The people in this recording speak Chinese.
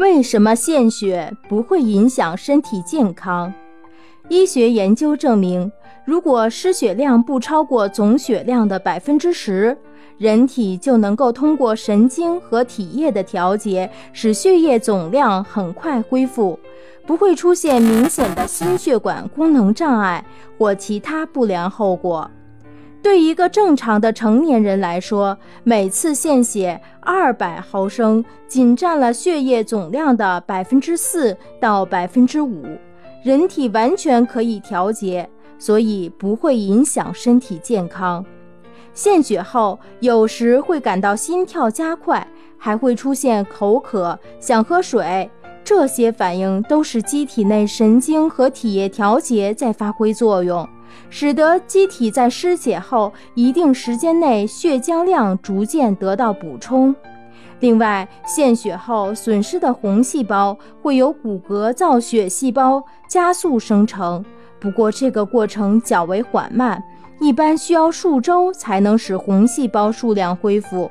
为什么献血不会影响身体健康？医学研究证明，如果失血量不超过总血量的百分之十，人体就能够通过神经和体液的调节，使血液总量很快恢复，不会出现明显的心血管功能障碍或其他不良后果。对一个正常的成年人来说，每次献血二百毫升仅占了血液总量的百分之四到百分之五，人体完全可以调节，所以不会影响身体健康。献血后有时会感到心跳加快，还会出现口渴、想喝水，这些反应都是机体内神经和体液调节在发挥作用。使得机体在失血后一定时间内血浆量逐渐得到补充。另外，献血后损失的红细胞会由骨骼造血细胞加速生成，不过这个过程较为缓慢，一般需要数周才能使红细胞数量恢复。